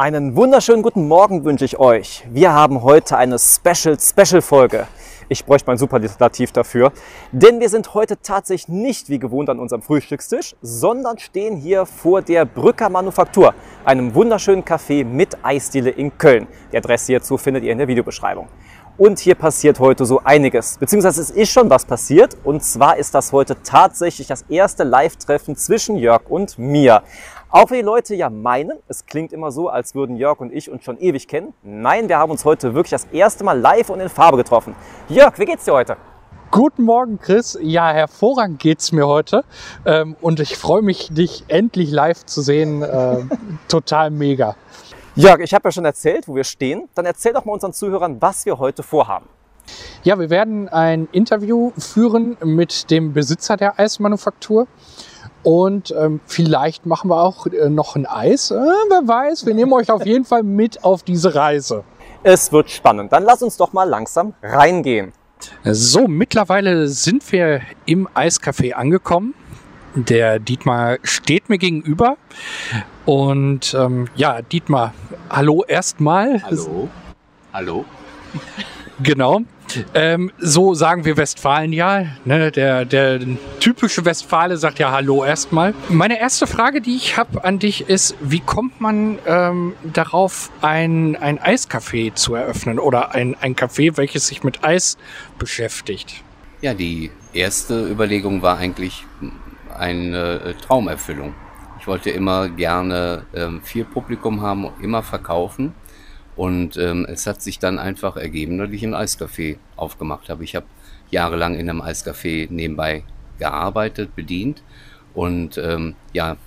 Einen wunderschönen guten Morgen wünsche ich euch. Wir haben heute eine Special Special Folge. Ich bräuchte mein Superlativ dafür, denn wir sind heute tatsächlich nicht wie gewohnt an unserem Frühstückstisch, sondern stehen hier vor der Brücker Manufaktur, einem wunderschönen Café mit Eisdiele in Köln. Die Adresse hierzu findet ihr in der Videobeschreibung. Und hier passiert heute so einiges, beziehungsweise es ist schon was passiert. Und zwar ist das heute tatsächlich das erste Live-Treffen zwischen Jörg und mir. Auch wenn die Leute ja meinen, es klingt immer so, als würden Jörg und ich uns schon ewig kennen. Nein, wir haben uns heute wirklich das erste Mal live und in Farbe getroffen. Jörg, wie geht's dir heute? Guten Morgen, Chris. Ja, hervorragend geht's mir heute. Ähm, und ich freue mich, dich endlich live zu sehen. Äh, total mega. Jörg, ich habe ja schon erzählt, wo wir stehen. Dann erzähl doch mal unseren Zuhörern, was wir heute vorhaben. Ja, wir werden ein Interview führen mit dem Besitzer der Eismanufaktur. Und ähm, vielleicht machen wir auch äh, noch ein Eis. Äh, wer weiß, wir nehmen euch auf jeden Fall mit auf diese Reise. Es wird spannend. Dann lass uns doch mal langsam reingehen. So, mittlerweile sind wir im Eiscafé angekommen. Der Dietmar steht mir gegenüber. Und ähm, ja, Dietmar, hallo erstmal. Hallo. Hallo. Genau. Ähm, so sagen wir Westfalen ja. Ne? Der, der typische Westfale sagt ja Hallo erstmal. Meine erste Frage, die ich habe an dich, ist, wie kommt man ähm, darauf, ein, ein Eiscafé zu eröffnen oder ein, ein Café, welches sich mit Eis beschäftigt? Ja, die erste Überlegung war eigentlich eine Traumerfüllung. Ich wollte immer gerne ähm, viel Publikum haben, immer verkaufen. Und ähm, es hat sich dann einfach ergeben, dass ich ein Eiscafé aufgemacht habe. Ich habe jahrelang in einem Eiscafé nebenbei gearbeitet, bedient. Und ähm, ja,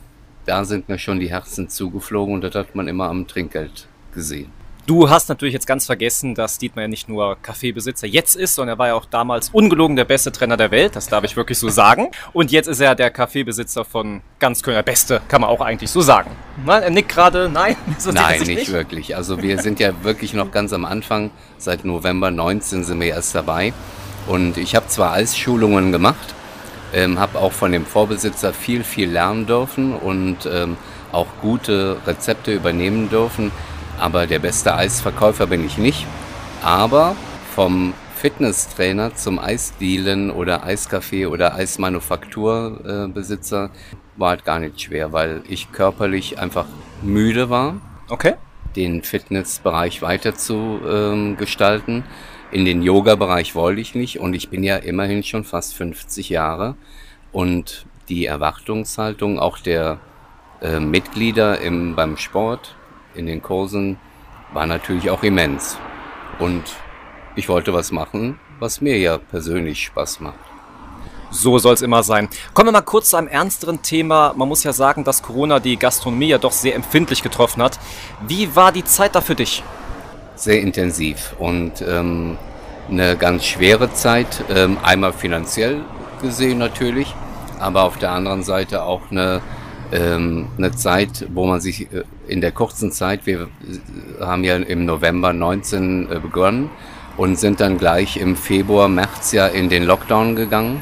da sind mir schon die Herzen zugeflogen und das hat man immer am Trinkgeld gesehen. Du hast natürlich jetzt ganz vergessen, dass Dietmar ja nicht nur Kaffeebesitzer jetzt ist, sondern er war ja auch damals ungelogen der beste Trainer der Welt. Das darf ich wirklich so sagen. Und jetzt ist er der Kaffeebesitzer von ganz Köln. Der Beste, kann man auch eigentlich so sagen. Nein, er nickt gerade. Nein, so Nein, nicht, nicht wirklich. Also wir sind ja wirklich noch ganz am Anfang. Seit November 19 sind wir erst dabei. Und ich habe zwar Eisschulungen gemacht, ähm, habe auch von dem Vorbesitzer viel, viel lernen dürfen und ähm, auch gute Rezepte übernehmen dürfen aber der beste Eisverkäufer bin ich nicht. Aber vom Fitnesstrainer zum Eisdealen oder Eiscafé oder Eismanufakturbesitzer war halt gar nicht schwer, weil ich körperlich einfach müde war. Okay. Den Fitnessbereich weiter zu ähm, gestalten. In den Yoga-Bereich wollte ich nicht und ich bin ja immerhin schon fast 50 Jahre und die Erwartungshaltung auch der äh, Mitglieder im, beim Sport in den Kursen war natürlich auch immens. Und ich wollte was machen, was mir ja persönlich Spaß macht. So soll es immer sein. Kommen wir mal kurz zu einem ernsteren Thema. Man muss ja sagen, dass Corona die Gastronomie ja doch sehr empfindlich getroffen hat. Wie war die Zeit da für dich? Sehr intensiv und ähm, eine ganz schwere Zeit. Ähm, einmal finanziell gesehen natürlich, aber auf der anderen Seite auch eine ähm, eine Zeit, wo man sich äh, in der kurzen Zeit, wir haben ja im November 19 äh, begonnen und sind dann gleich im Februar, März ja in den Lockdown gegangen.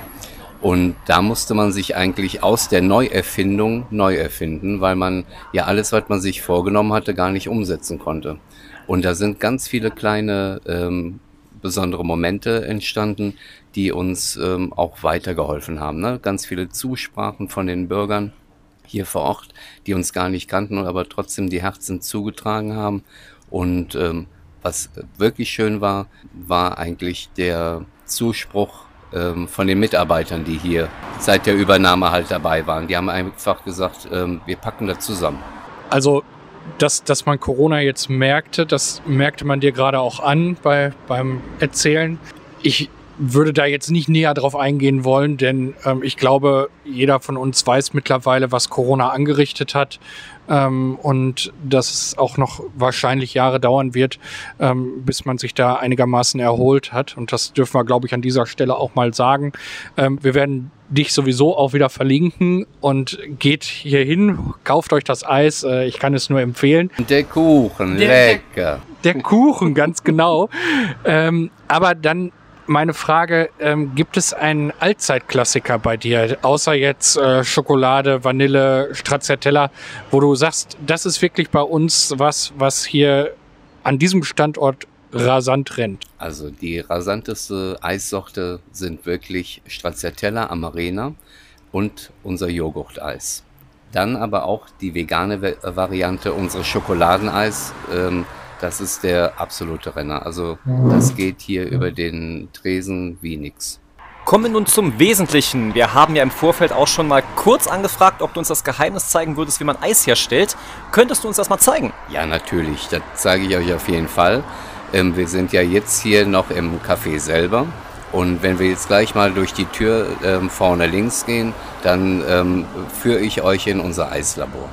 Und da musste man sich eigentlich aus der Neuerfindung neu erfinden, weil man ja alles, was man sich vorgenommen hatte, gar nicht umsetzen konnte. Und da sind ganz viele kleine ähm, besondere Momente entstanden, die uns ähm, auch weitergeholfen haben. Ne? Ganz viele Zusprachen von den Bürgern hier vor Ort, die uns gar nicht kannten, aber trotzdem die Herzen zugetragen haben. Und ähm, was wirklich schön war, war eigentlich der Zuspruch ähm, von den Mitarbeitern, die hier seit der Übernahme halt dabei waren. Die haben einfach gesagt, ähm, wir packen das zusammen. Also dass, dass man Corona jetzt merkte, das merkte man dir gerade auch an bei, beim Erzählen. Ich würde da jetzt nicht näher drauf eingehen wollen, denn ähm, ich glaube, jeder von uns weiß mittlerweile, was Corona angerichtet hat ähm, und dass es auch noch wahrscheinlich Jahre dauern wird, ähm, bis man sich da einigermaßen erholt hat. Und das dürfen wir, glaube ich, an dieser Stelle auch mal sagen. Ähm, wir werden dich sowieso auch wieder verlinken und geht hier hin, kauft euch das Eis. Äh, ich kann es nur empfehlen. Der Kuchen, lecker. Der, der Kuchen, ganz genau. ähm, aber dann meine Frage, ähm, gibt es einen Allzeitklassiker bei dir, außer jetzt äh, Schokolade, Vanille, Stracciatella, wo du sagst, das ist wirklich bei uns was, was hier an diesem Standort rasant rennt? Also die rasanteste Eissorte sind wirklich Stracciatella Amarena und unser Joghurteis. Dann aber auch die vegane Va- Variante, unsere Schokoladeneis. Ähm, das ist der absolute Renner. Also das geht hier über den Tresen wie nix. Kommen wir nun zum Wesentlichen. Wir haben ja im Vorfeld auch schon mal kurz angefragt, ob du uns das Geheimnis zeigen würdest, wie man Eis herstellt. Könntest du uns das mal zeigen? Ja, natürlich. Das zeige ich euch auf jeden Fall. Ähm, wir sind ja jetzt hier noch im Café selber. Und wenn wir jetzt gleich mal durch die Tür ähm, vorne links gehen, dann ähm, führe ich euch in unser Eislabor.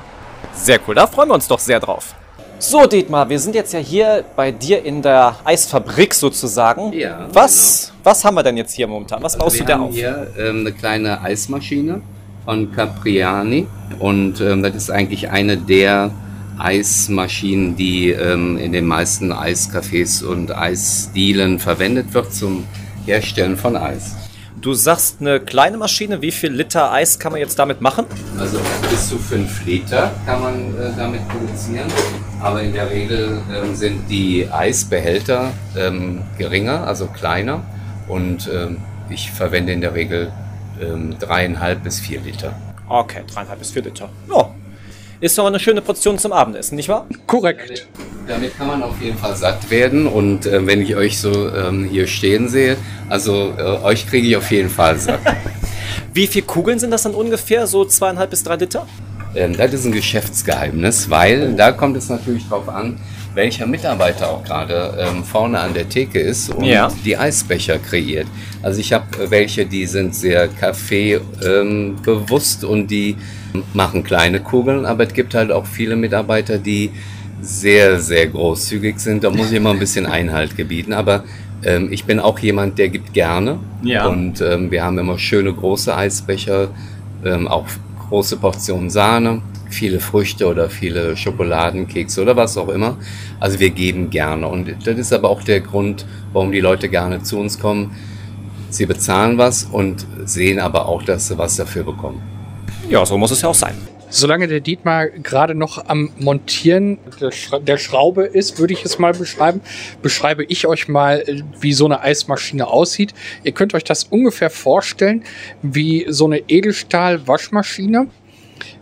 Sehr cool, da freuen wir uns doch sehr drauf. So, Dietmar, wir sind jetzt ja hier bei dir in der Eisfabrik sozusagen. Ja, Was, was haben wir denn jetzt hier momentan? Was baust wir du da haben auf? hier ähm, eine kleine Eismaschine von Capriani und ähm, das ist eigentlich eine der Eismaschinen, die ähm, in den meisten Eiscafés und Eisdielen verwendet wird zum Herstellen von Eis. Du sagst eine kleine Maschine, wie viel Liter Eis kann man jetzt damit machen? Also bis zu 5 Liter kann man äh, damit produzieren, aber in der Regel ähm, sind die Eisbehälter ähm, geringer, also kleiner und ähm, ich verwende in der Regel ähm, dreieinhalb bis vier Liter. Okay, dreieinhalb bis vier Liter. Ja, ist doch eine schöne Portion zum Abendessen, nicht wahr? Korrekt. Damit kann man auf jeden Fall satt werden und äh, wenn ich euch so ähm, hier stehen sehe, also äh, euch kriege ich auf jeden Fall satt. Wie viele Kugeln sind das dann ungefähr? So zweieinhalb bis drei Liter? Ähm, das ist ein Geschäftsgeheimnis, weil da kommt es natürlich drauf an, welcher Mitarbeiter auch gerade ähm, vorne an der Theke ist und Ja. die Eisbecher kreiert. Also ich habe welche, die sind sehr Kaffee ähm, und die machen kleine Kugeln, aber es gibt halt auch viele Mitarbeiter, die sehr, sehr großzügig sind. Da muss ich immer ein bisschen Einhalt gebieten, aber ähm, ich bin auch jemand, der gibt gerne. Ja. Und ähm, wir haben immer schöne große Eisbecher, ähm, auch große Portionen Sahne, viele Früchte oder viele Schokoladenkekse oder was auch immer. Also wir geben gerne. Und das ist aber auch der Grund, warum die Leute gerne zu uns kommen. Sie bezahlen was und sehen aber auch, dass sie was dafür bekommen. Ja, so muss es ja auch sein. Solange der Dietmar gerade noch am Montieren der, Schra der Schraube ist, würde ich es mal beschreiben, beschreibe ich euch mal, äh, wie so eine Eismaschine aussieht. Ihr könnt euch das ungefähr vorstellen wie so eine Edelstahl-Waschmaschine,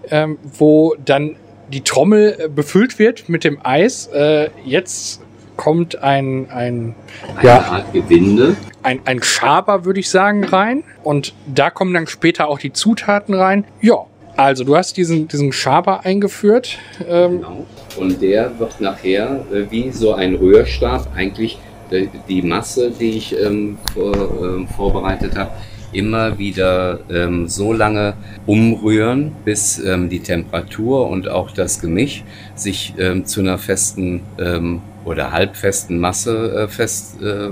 ähm, wo dann die Trommel äh, befüllt wird mit dem Eis. Äh, jetzt kommt ein, ein, ja, Art Gewinde. ein, ein Schaber, würde ich sagen, rein. Und da kommen dann später auch die Zutaten rein. Ja, also du hast diesen, diesen Schaber eingeführt. Ähm, Genau. Und der wird nachher äh, wie so ein Rührstab eigentlich äh, die Masse, die ich ähm, vor, ähm, vorbereitet habe, immer wieder ähm, so lange umrühren, bis ähm, die Temperatur und auch das Gemisch sich ähm, zu einer festen ähm, oder halbfesten Masse äh, fest äh,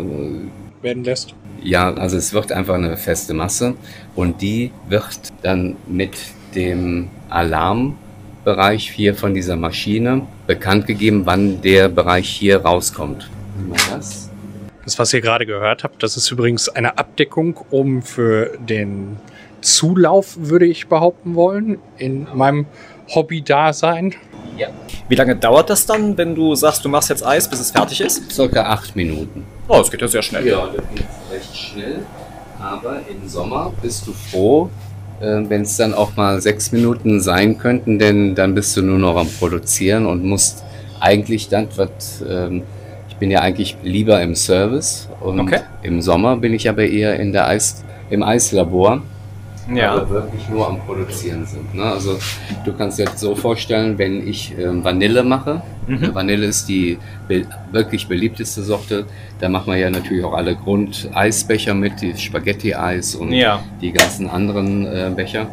werden lässt. ja, also es wird einfach eine feste Masse und die wird dann mit dem Alarmbereich hier von dieser Maschine bekannt gegeben, wann der Bereich hier rauskommt. Das. Das, was ihr gerade gehört habt, das ist übrigens eine Abdeckung, um für den Zulauf, würde ich behaupten wollen, in meinem Hobby-Dasein. Ja. Wie lange dauert das dann, wenn du sagst, du machst jetzt Eis, bis es fertig ist? Circa acht Minuten. Oh, das geht ja sehr schnell. Ja, das geht recht schnell. Aber im Sommer bist du froh, wenn es dann auch mal sechs Minuten sein könnten, denn dann bist du nur noch am Produzieren und musst eigentlich dann, was, ähm, ich bin ja eigentlich lieber im Service und Okay. im Sommer bin ich aber eher in der Eis, im Eislabor, Ja. aber wirklich nur am Produzieren sind. Ne? Also du kannst dir das so vorstellen, wenn ich ähm, Vanille mache, Mhm. Vanille ist die be wirklich beliebteste Sorte, da machen wir ja natürlich auch alle Grundeisbecher mit, die Spaghetti-Eis und Ja. die ganzen anderen äh, Becher.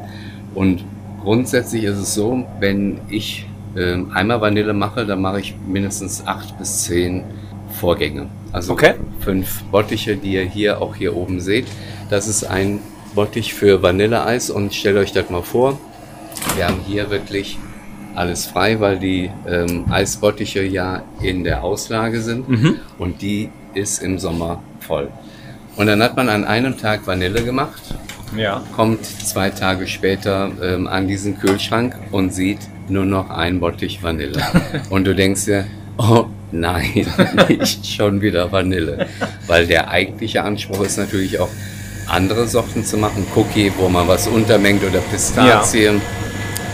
Und grundsätzlich ist es so, wenn ich ähm, einmal Vanille mache, dann mache ich mindestens acht bis zehn Vorgänge. Also Okay. fünf Bottiche, die ihr hier auch hier oben seht. Das ist ein Bottich für Vanilleeis und stellt euch das mal vor. Wir haben hier wirklich alles frei, weil die ähm, Eisbottiche ja in der Auslage sind Mhm. und die ist im Sommer voll. Und dann hat man an einem Tag Vanille gemacht, Ja. kommt zwei Tage später ähm, an diesen Kühlschrank und sieht nur noch ein Bottich Vanille. und du denkst dir, oh nein, nicht schon wieder Vanille. Weil der eigentliche Anspruch ist natürlich auch, andere Sorten zu machen. Cookie, wo man was untermengt oder Pistazien.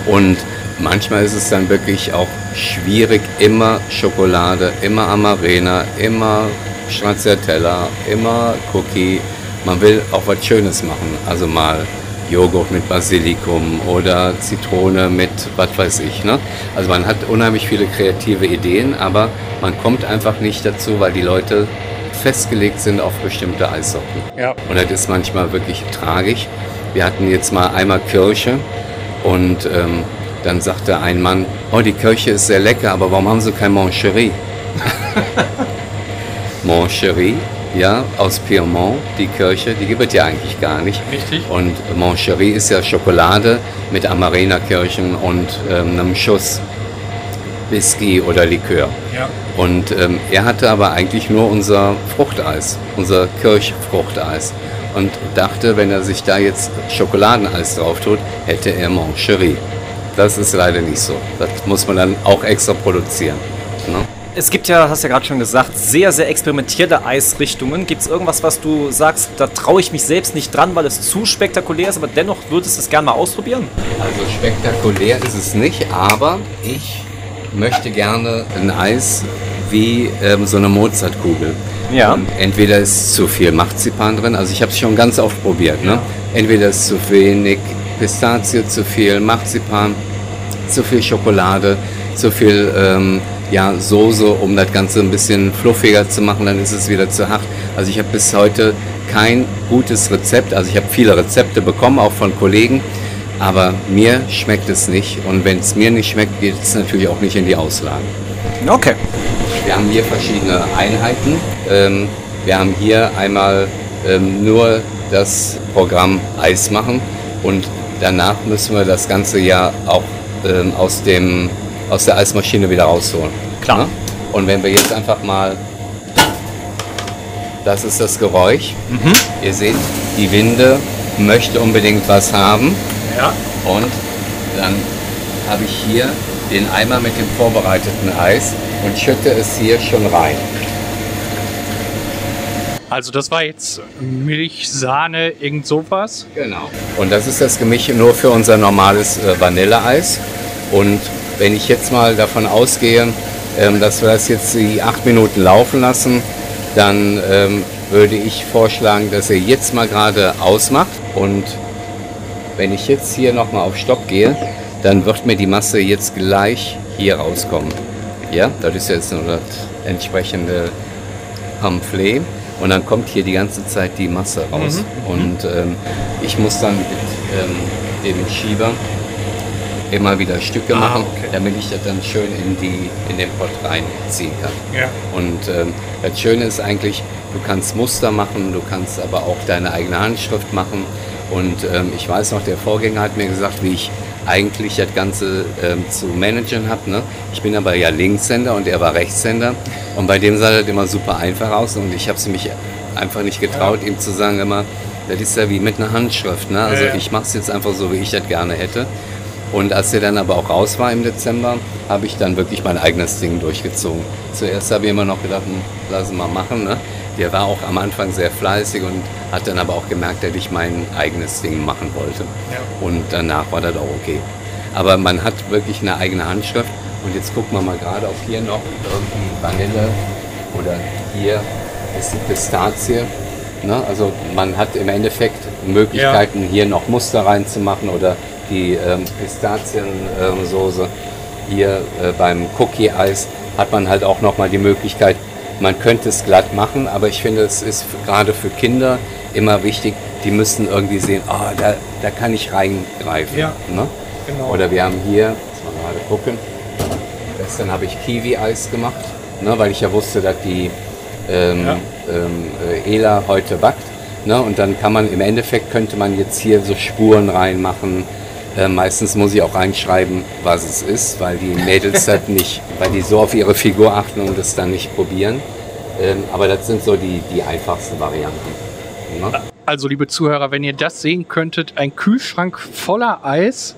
Und manchmal ist es dann wirklich auch schwierig, immer Schokolade, immer Amarena, immer Stracciatella, immer Cookie. Man will auch was Schönes machen. Also mal Joghurt mit Basilikum oder Zitrone mit was weiß ich. Ne? Also man hat unheimlich viele kreative Ideen, aber man kommt einfach nicht dazu, weil die Leute festgelegt sind auf bestimmte Eissorten. Ja. Und das ist manchmal wirklich tragisch. Wir hatten jetzt mal einmal Kirche und ähm, dann sagte ein Mann, oh, die Kirche ist sehr lecker, aber warum haben sie kein Moncherie? Moncherie, ja, aus Piemont, die Kirche, die gibt es ja eigentlich gar nicht. Richtig. Und Moncherie ist ja Schokolade mit Amarena-Kirchen und ähm, einem Schuss Whisky oder Likör. Ja. Und ähm, er hatte aber eigentlich nur unser Fruchteis, unser Kirchfruchteis. Und dachte, wenn er sich da jetzt Schokoladeneis drauf tut, hätte er Moncherie. Das ist leider nicht so. Das muss man dann auch extra produzieren. Ne? Es gibt ja, hast ja gerade schon gesagt, sehr, sehr experimentierte Eisrichtungen. Gibt es irgendwas, was du sagst, da traue ich mich selbst nicht dran, weil es zu spektakulär ist, aber dennoch würdest du es gerne mal ausprobieren? Also spektakulär ist es nicht, aber ich möchte gerne ein Eis wie ähm, so eine Mozartkugel. Ja. Und entweder ist zu viel Marzipan drin, also ich habe es schon ganz oft probiert. Ne? Entweder ist zu wenig Pistazie, zu viel Marzipan, zu viel Schokolade, zu viel ähm, ja, Soße, um das Ganze ein bisschen fluffiger zu machen, dann ist es wieder zu hart. Also ich habe bis heute kein gutes Rezept. Also ich habe viele Rezepte bekommen, auch von Kollegen, aber mir schmeckt es nicht. Und wenn es mir nicht schmeckt, geht es natürlich auch nicht in die Auslage. Okay. Wir haben hier verschiedene Einheiten. Ähm, wir haben hier einmal ähm, nur das Programm Eis machen und danach müssen wir das ganze ja auch ähm, aus, dem, aus der Eismaschine wieder rausholen. Klar. Ne? Und wenn wir jetzt einfach mal, das ist das Geräusch. Ihr seht, die Winde möchte unbedingt was haben. Ja. Und dann habe ich hier den Eimer mit dem vorbereiteten Eis und schütte es hier schon rein. Also das war jetzt Milch, Sahne, irgend sowas. Genau. Und das ist das Gemisch nur für unser normales äh, Vanilleeis. Und wenn ich jetzt mal davon ausgehe, ähm, dass wir das jetzt die acht Minuten laufen lassen, dann ähm, würde ich vorschlagen, dass ihr jetzt mal gerade ausmacht. Und wenn ich jetzt hier nochmal auf Stopp gehe, dann wird mir die Masse jetzt gleich hier rauskommen. Ja, das ist jetzt nur das entsprechende Pamphlet. Und dann kommt hier die ganze Zeit die Masse raus. Und ähm, ich muss dann mit ähm, dem Schieber immer wieder Stücke Ah, machen, okay. damit ich das dann schön in, die, in den Pott reinziehen kann. Ja. Und ähm, das Schöne ist eigentlich, du kannst Muster machen, du kannst aber auch deine eigene Handschrift machen. Und ähm, ich weiß noch, der Vorgänger hat mir gesagt, wie ich eigentlich das Ganze ähm, zu managen habe. Ne? Ich bin aber ja Linkshänder und er war Rechtshänder. Und bei dem sah das immer super einfach aus. Und ich habe es mich einfach nicht getraut, ihm zu sagen, immer, das ist ja wie mit einer Handschrift. Ne? Also Ja, ja. ich mache es jetzt einfach so, wie ich das gerne hätte. Und als er dann aber auch raus war im Dezember, habe ich dann wirklich mein eigenes Ding durchgezogen. Zuerst habe ich immer noch gedacht, hm, lass ihn mal machen. Ne? Der war auch am Anfang sehr fleißig und hat dann aber auch gemerkt, dass ich mein eigenes Ding machen wollte. Ja. Und danach war das auch okay. Aber man hat wirklich eine eigene Handschrift. Und jetzt gucken wir mal gerade, ob hier noch irgendwie Vanille oder hier ist die Pistazie. Ne? Also man hat im Endeffekt Möglichkeiten, hier noch Muster reinzumachen oder die ähm, Pistaziensoße. hier äh, beim Cookie-Eis hat man halt auch nochmal die Möglichkeit, man könnte es glatt machen, aber ich finde, es ist gerade für Kinder immer wichtig, die müssen irgendwie sehen, ah, da, da kann ich reingreifen. Ja, ne? genau. Oder wir haben hier, jetzt mal gerade gucken, gestern habe ich Kiwi-Eis gemacht, ne, weil ich ja wusste, dass die ähm, Ja. ähm, äh, Ela heute backt. Ne, und dann kann man im Endeffekt könnte man jetzt hier so Spuren reinmachen. Äh, meistens muss ich auch reinschreiben, was es ist, weil die Mädels das nicht, weil die so auf ihre Figur achten und das dann nicht probieren. Ähm, aber das sind so die, die einfachsten Varianten. Ne? Also, liebe Zuhörer, wenn ihr das sehen könntet, ein Kühlschrank voller Eis,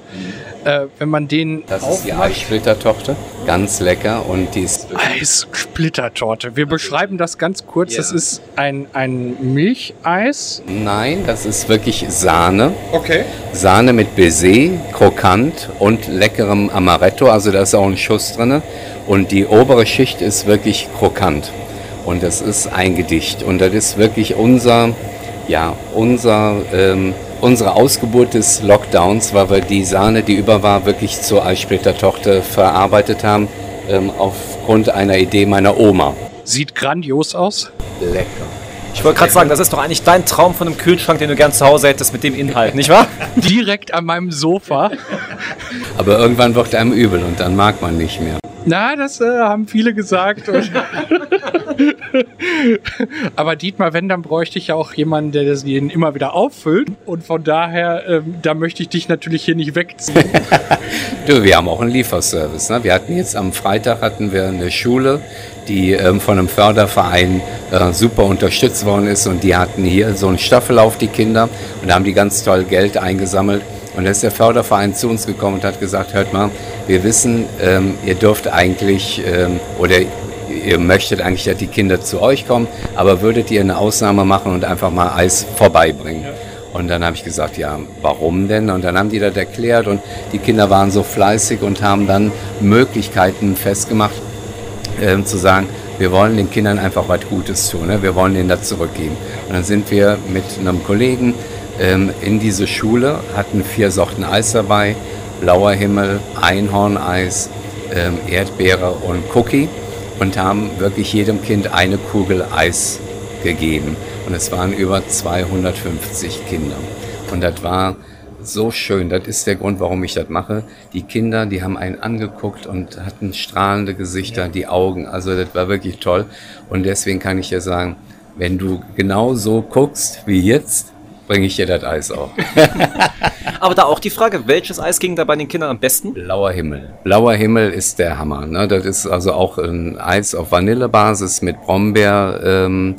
äh, wenn man den Das ist die aufmacht. Eissplittertochter. Ganz lecker und die ist Eissplittertorte. Wir beschreiben das ganz kurz. Ja. Das ist ein, ein Milcheis. Nein, das ist wirklich Sahne. Okay. Sahne mit Baiser, krokant und leckerem Amaretto. Also da ist auch ein Schuss drin. Und die obere Schicht ist wirklich krokant. Und das ist ein Gedicht. Und das ist wirklich unser, ja, unser, ähm, unsere Ausgeburt des Lockdowns, weil wir die Sahne, die über war, wirklich zur Eissplittertochter verarbeitet haben. Ähm, aufgrund einer Idee meiner Oma. Sieht grandios aus. Lecker. Ich wollte gerade sagen, das ist doch eigentlich dein Traum von einem Kühlschrank, den du gern zu Hause hättest mit dem Inhalt, nicht wahr? Direkt an meinem Sofa. Aber irgendwann wird einem übel und dann mag man nicht mehr. Na, das äh, haben viele gesagt. Aber Dietmar, wenn, dann bräuchte ich ja auch jemanden, der das den immer wieder auffüllt. Und von daher, ähm, da möchte ich dich natürlich hier nicht wegziehen. Du, wir haben auch einen Lieferservice. Ne? Wir hatten jetzt am Freitag hatten wir eine Schule, die ähm, von einem Förderverein äh, super unterstützt worden ist und die hatten hier so einen Staffellauf, die Kinder, und da haben die ganz toll Geld eingesammelt. Und da ist der Förderverein zu uns gekommen und hat gesagt, hört mal, wir wissen, ähm, ihr dürft eigentlich ähm, oder ihr möchtet eigentlich, dass die Kinder zu euch kommen, aber würdet ihr eine Ausnahme machen und einfach mal Eis vorbeibringen? Und dann habe ich gesagt, ja, warum denn? Und dann haben die das erklärt und die Kinder waren so fleißig und haben dann Möglichkeiten festgemacht, ähm, zu sagen, wir wollen den Kindern einfach was Gutes tun, ne? wir wollen ihnen das zurückgeben. Und dann sind wir mit einem Kollegen ähm, in diese Schule, hatten vier Sorten Eis dabei, blauer Himmel, Einhorneis, ähm, Erdbeere und Cookie und haben wirklich jedem Kind eine Kugel Eis gegeben. Und es waren über 250 Kinder. Und das war so schön. Das ist der Grund, warum ich das mache. Die Kinder, die haben einen angeguckt und hatten strahlende Gesichter, die Augen. Also das war wirklich toll. Und deswegen kann ich dir sagen, wenn du genau so guckst wie jetzt, bringe ich dir das Eis auch. Aber da auch die Frage, welches Eis ging da bei den Kindern am besten? Blauer Himmel. Blauer Himmel ist der Hammer. Ne? Das ist also auch ein Eis auf Vanillebasis mit Brombeer. Ähm,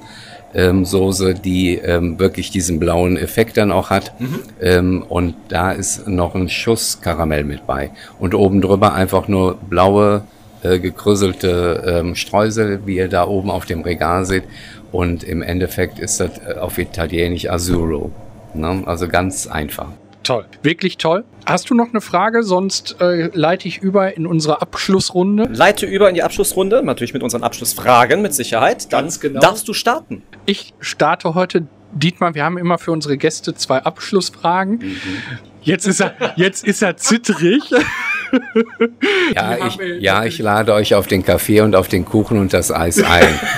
ähm, Soße, die ähm, wirklich diesen blauen Effekt dann auch hat. Ähm, und da ist noch ein Schuss Karamell mit bei. Und oben drüber einfach nur blaue, äh, gekrüselte ähm, Streusel, wie ihr da oben auf dem Regal seht. Und im Endeffekt ist das äh, auf Italienisch Azzurro. Ne? Also ganz einfach. toll. Wirklich toll. Hast du noch eine Frage? Sonst äh, leite ich über in unsere Abschlussrunde. Leite über in die Abschlussrunde, natürlich mit unseren Abschlussfragen, mit Sicherheit. Dann Ganz genau. darfst du starten. Ich starte heute, Dietmar, wir haben immer für unsere Gäste zwei Abschlussfragen. Jetzt ist er, jetzt ist er zittrig. Ja ich, ja, ich lade euch auf den Kaffee und auf den Kuchen und das Eis ein.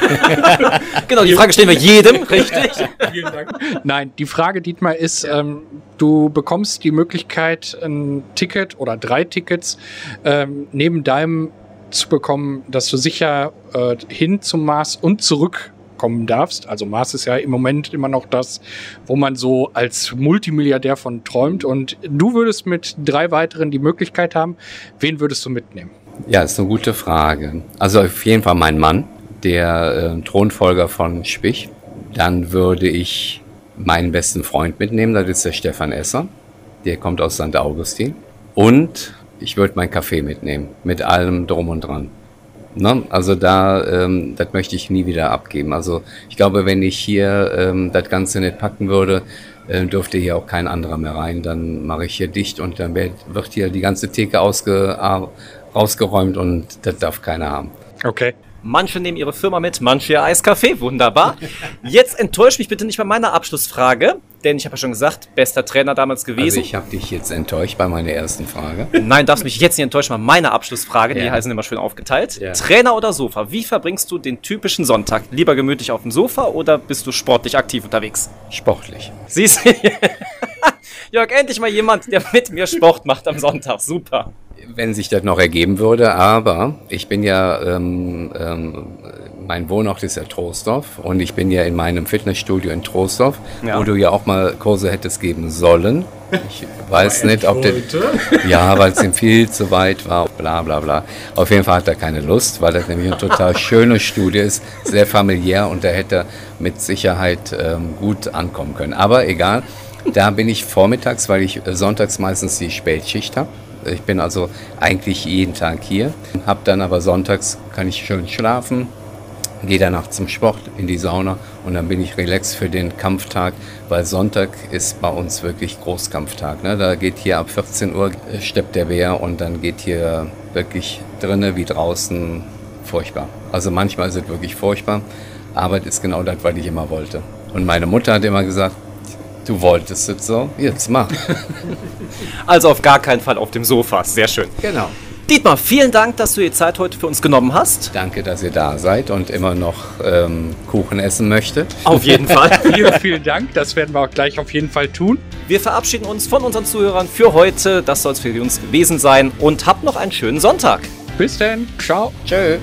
Genau, die Frage stellen wir jedem, richtig? Vielen Dank. Nein, die Frage, Dietmar, ist, ähm, du bekommst die Möglichkeit, ein Ticket oder drei Tickets ähm, neben deinem zu bekommen, dass du sicher äh, hin zum Mars und zurück kommen darfst. Also Mars ist ja im Moment immer noch das, wo man so als Multimilliardär von träumt. Und du würdest mit drei weiteren die Möglichkeit haben. Wen würdest du mitnehmen? Ja, ist eine gute Frage. Also auf jeden Fall mein Mann, der äh, Thronfolger von Spich. Dann würde ich meinen besten Freund mitnehmen, das ist der Stefan Esser. Der kommt aus St. Augustin. Und ich würde meinen Kaffee mitnehmen, mit allem drum und dran. Ne? Also da, ähm, das möchte ich nie wieder abgeben. Also ich glaube, wenn ich hier ähm, das Ganze nicht packen würde, äh, dürfte hier auch kein anderer mehr rein. Dann mache ich hier dicht und dann wird, wird hier die ganze Theke ausge, äh, rausgeräumt und das darf keiner haben. Okay. Manche nehmen ihre Firma mit, manche ihr Eiskaffee. Wunderbar. Jetzt enttäuscht mich bitte nicht bei meiner Abschlussfrage, denn ich habe ja schon gesagt, bester Trainer damals Also gewesen. ich habe dich jetzt enttäuscht bei meiner ersten Frage. Nein, darfst mich jetzt nicht enttäuschen bei meiner Abschlussfrage. Die Ja. heißen immer schön aufgeteilt. Ja. Trainer oder Sofa? Wie verbringst du den typischen Sonntag? Lieber gemütlich auf dem Sofa oder bist du sportlich aktiv unterwegs? Sportlich. Siehst du? Jörg, endlich mal jemand, der mit mir Sport macht am Sonntag. Super. Wenn sich das noch ergeben würde, aber ich bin ja, ähm, ähm, mein Wohnort ist ja Troisdorf und ich bin ja in meinem Fitnessstudio in Troisdorf, Ja. wo du ja auch mal Kurse hättest geben sollen. Ich weiß nicht, ob der. Ja, weil es ihm viel zu weit war, bla bla bla. Auf jeden Fall hat er keine Lust, weil das nämlich eine total schöne Studie ist, sehr familiär und da hätte mit Sicherheit ähm, gut ankommen können. Aber egal, da bin ich vormittags, weil ich äh, sonntags meistens die Spätschicht habe. Ich bin also eigentlich jeden Tag hier, habe dann aber sonntags kann ich schön schlafen, gehe danach zum Sport in die Sauna und dann bin ich relax für den Kampftag, weil Sonntag ist bei uns wirklich Großkampftag. Ne? Da geht hier ab 14 Uhr äh, steppt der Bär und dann geht hier wirklich drinnen wie draußen furchtbar. Also manchmal ist es wirklich furchtbar. Arbeit ist genau das, was ich immer wollte. Und meine Mutter hat immer gesagt, du wolltest es so, jetzt mach. Also auf gar keinen Fall auf dem Sofa. Sehr schön. Genau. Dietmar, vielen Dank, dass du die Zeit heute für uns genommen hast. Danke, dass ihr da seid und immer noch ähm, Kuchen essen möchtet. Auf jeden Fall. Vielen, vielen Dank. Das werden wir auch gleich auf jeden Fall tun. Wir verabschieden uns von unseren Zuhörern für heute. Das soll es für uns gewesen sein und habt noch einen schönen Sonntag. Bis dann. Ciao. Tschö.